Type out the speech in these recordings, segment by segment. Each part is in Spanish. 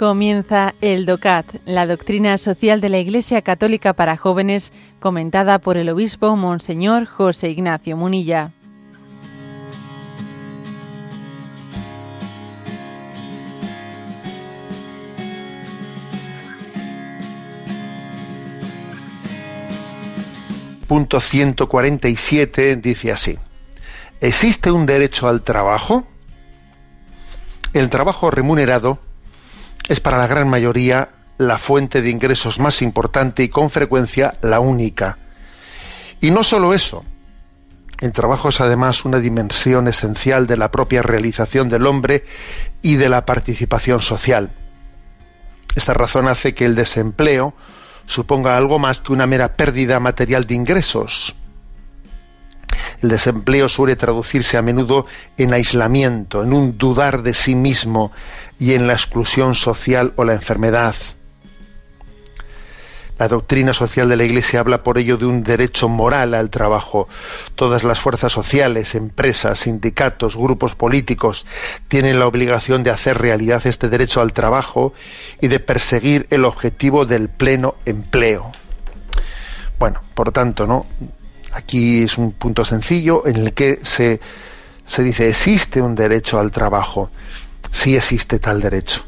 Comienza el DOCAT, la doctrina social de la Iglesia Católica para jóvenes, comentada por el obispo Monseñor José Ignacio Munilla. Punto 147 dice así. ¿Existe un derecho al trabajo? El trabajo remunerado es para la gran mayoría la fuente de ingresos más importante y con frecuencia la única. Y no solo eso, el trabajo es además una dimensión esencial de la propia realización del hombre y de la participación social. Esta razón hace que el desempleo suponga algo más que una mera pérdida material de ingresos. El desempleo suele traducirse a menudo en aislamiento, en un dudar de sí mismo y en la exclusión social o la enfermedad. La doctrina social de la Iglesia habla por ello de un derecho moral al trabajo. Todas las fuerzas sociales, empresas, sindicatos, grupos políticos tienen la obligación de hacer realidad este derecho al trabajo y de perseguir el objetivo del pleno empleo. Bueno, por tanto, ¿no? Aquí es un punto sencillo en el que se, se dice existe un derecho al trabajo. Sí existe tal derecho.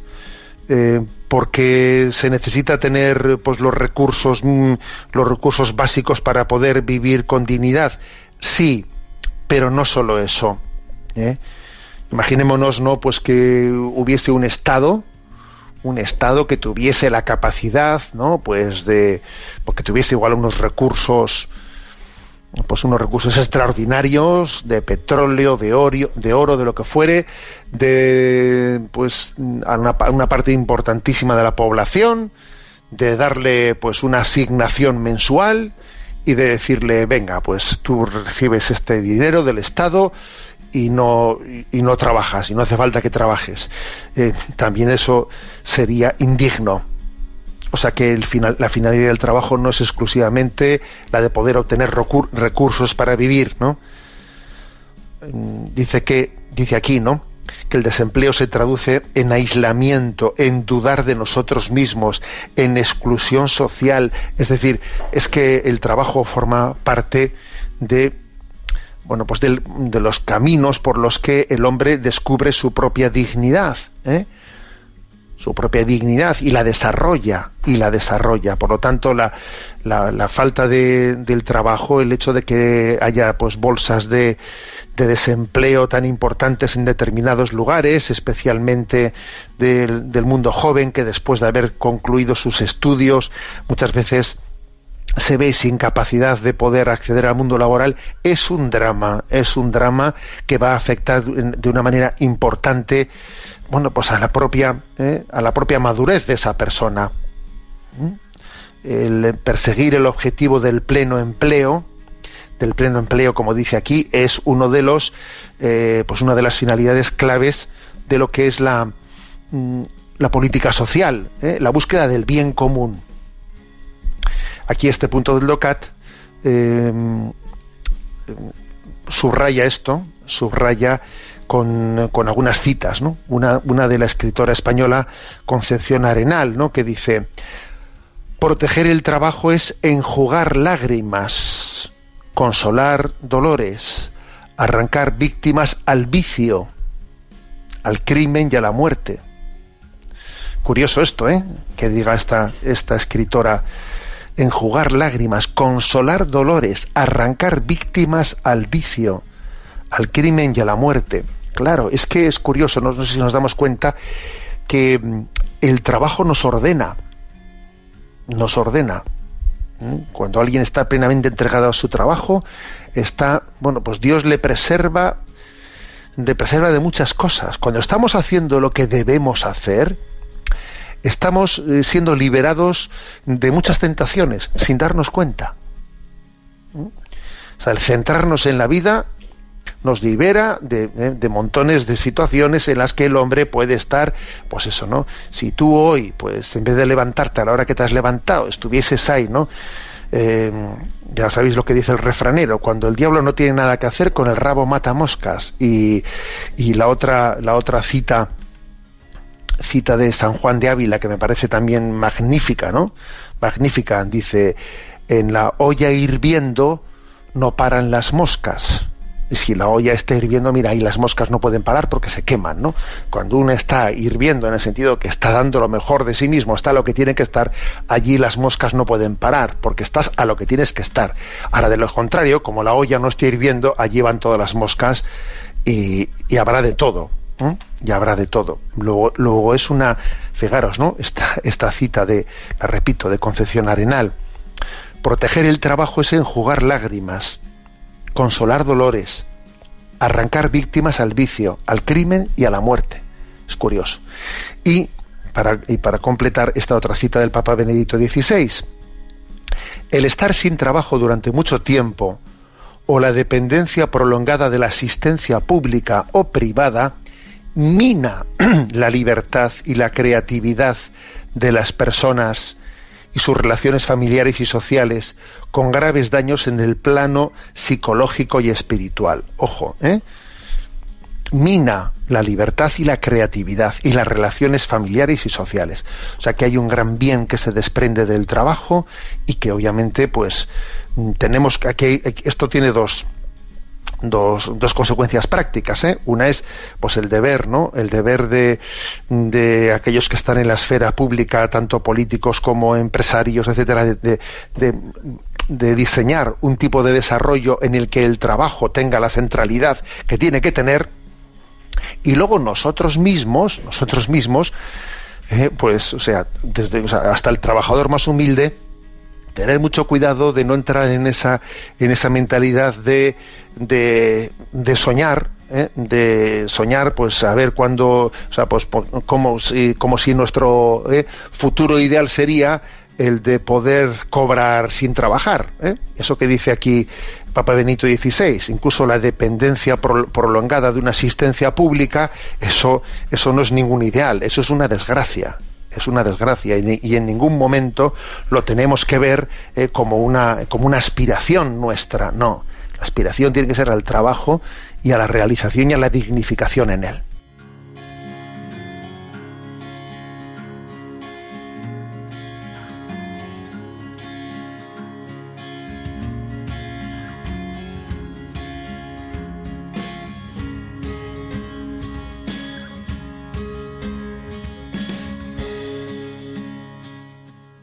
Eh, porque se necesita tener pues los recursos mm, los recursos básicos para poder vivir con dignidad sí pero no solo eso ¿eh? imaginémonos no pues que hubiese un estado un estado que tuviese la capacidad no pues de porque tuviese igual unos recursos pues unos recursos extraordinarios de petróleo, de oro, de oro, de lo que fuere, de pues a una, parte importantísima de la población, de darle pues una asignación mensual y de decirle venga pues tú recibes este dinero del Estado y no y no trabajas y no hace falta que trabajes eh, también eso sería indigno o sea que la finalidad del trabajo no es exclusivamente la de poder obtener recursos para vivir, ¿no? Mm, dice que, dice aquí, ¿no? que el desempleo se traduce en aislamiento, en dudar de nosotros mismos, en exclusión social. Es decir, es que el trabajo forma parte de bueno, pues de, de los caminos por los que el hombre descubre su propia dignidad. ¿eh? Su propia dignidad y la desarrolla y la desarrolla. Por lo tanto la, la, falta de, del trabajo el hecho de que haya pues bolsas de, de desempleo tan importantes en determinados lugares especialmente del, del mundo joven que después de haber concluido sus estudios muchas veces se ve sin capacidad de poder acceder al mundo laboral es un drama, es un drama que va a afectar de una manera importante bueno, pues a la propia, ¿eh? a la propia madurez de esa persona. El perseguir el objetivo del pleno empleo, del pleno empleo, como dice aquí, es uno de los, eh, pues una de las finalidades claves de lo que es la, mm, la política social, ¿eh? la búsqueda del bien común. Aquí este punto del DOCAT subraya esto, subraya con, algunas citas, ¿no? Una, una, de la escritora española Concepción Arenal, ¿no? que dice, proteger el trabajo es enjugar lágrimas, consolar dolores, arrancar víctimas al vicio, al crimen y a la muerte. Curioso esto, ¿eh? Que diga esta, esta escritora, enjugar lágrimas, consolar dolores, arrancar víctimas al vicio, al crimen y a la muerte. Claro, es que es curioso, no, sé si nos damos cuenta que mm, el trabajo nos ordena, nos ordena. Cuando alguien está plenamente entregado a su trabajo, está, bueno, pues Dios le preserva, le preserva de muchas cosas. Cuando estamos haciendo lo que debemos hacer, estamos eh, siendo liberados de muchas tentaciones sin darnos cuenta. O sea, el centrarnos en la vida nos libera de, de, montones de situaciones en las que el hombre puede estar, pues eso, ¿no? Si tú hoy, pues en vez de levantarte a la hora que te has levantado, estuvieses ahí, ¿no? Eh, ya sabéis lo que dice el refranero, cuando el diablo no tiene nada que hacer, con el rabo mata moscas. Y, y la, otra, la otra cita cita de San Juan de Ávila que me parece también magnífica, ¿no? Magnífica, dice, en la olla hirviendo no paran las moscas. Y si la olla está hirviendo, mira, ahí las moscas no pueden parar porque se queman, ¿no? Cuando uno está hirviendo en el sentido que está dando lo mejor de sí mismo, está a lo que tiene que estar, allí las moscas no pueden parar porque estás a lo que tienes que estar. Ahora, de lo contrario, como la olla no está hirviendo, allí van todas las moscas y, habrá de todo. Y habrá de todo. Luego, luego es una, fijaros, ¿no? Esta, esta cita de, la repito, de Concepción Arenal. Proteger el trabajo es enjugar lágrimas, consolar dolores, arrancar víctimas al vicio, al crimen y a la muerte. Es curioso. Y para, y para completar esta otra cita del Papa Benedicto XVI, el estar sin trabajo durante mucho tiempo o la dependencia prolongada de la asistencia pública o privada mina la libertad y la creatividad de las personas y sus relaciones familiares y sociales, con graves daños en el plano psicológico y espiritual. Ojo, ¿eh? mina la libertad y la creatividad y las relaciones familiares y sociales. O sea que hay un gran bien que se desprende del trabajo y que obviamente pues tenemos que esto tiene dos dos, dos consecuencias prácticas. ¿eh? Una es pues el deber, ¿no? El deber de, de aquellos que están en la esfera pública, tanto políticos como empresarios, etcétera, de, de, diseñar un tipo de desarrollo en el que el trabajo tenga la centralidad que tiene que tener. Y luego nosotros mismos, nosotros mismos, eh, pues, o sea, desde hasta el trabajador más humilde, tener mucho cuidado de no entrar en esa, en esa mentalidad de, de, soñar, ¿eh? de soñar, pues a ver cuándo, o sea, pues como si, como si nuestro ¿eh? futuro ideal sería el de poder cobrar sin trabajar. ¿eh? Eso que dice aquí Papa Benito XVI, incluso la dependencia prolongada de una asistencia pública, eso, eso no es ningún ideal, eso es una desgracia es una desgracia y, en ningún momento lo tenemos que ver eh, como, una, como una aspiración nuestra, no. La aspiración tiene que ser al trabajo y a la realización y a la dignificación en él.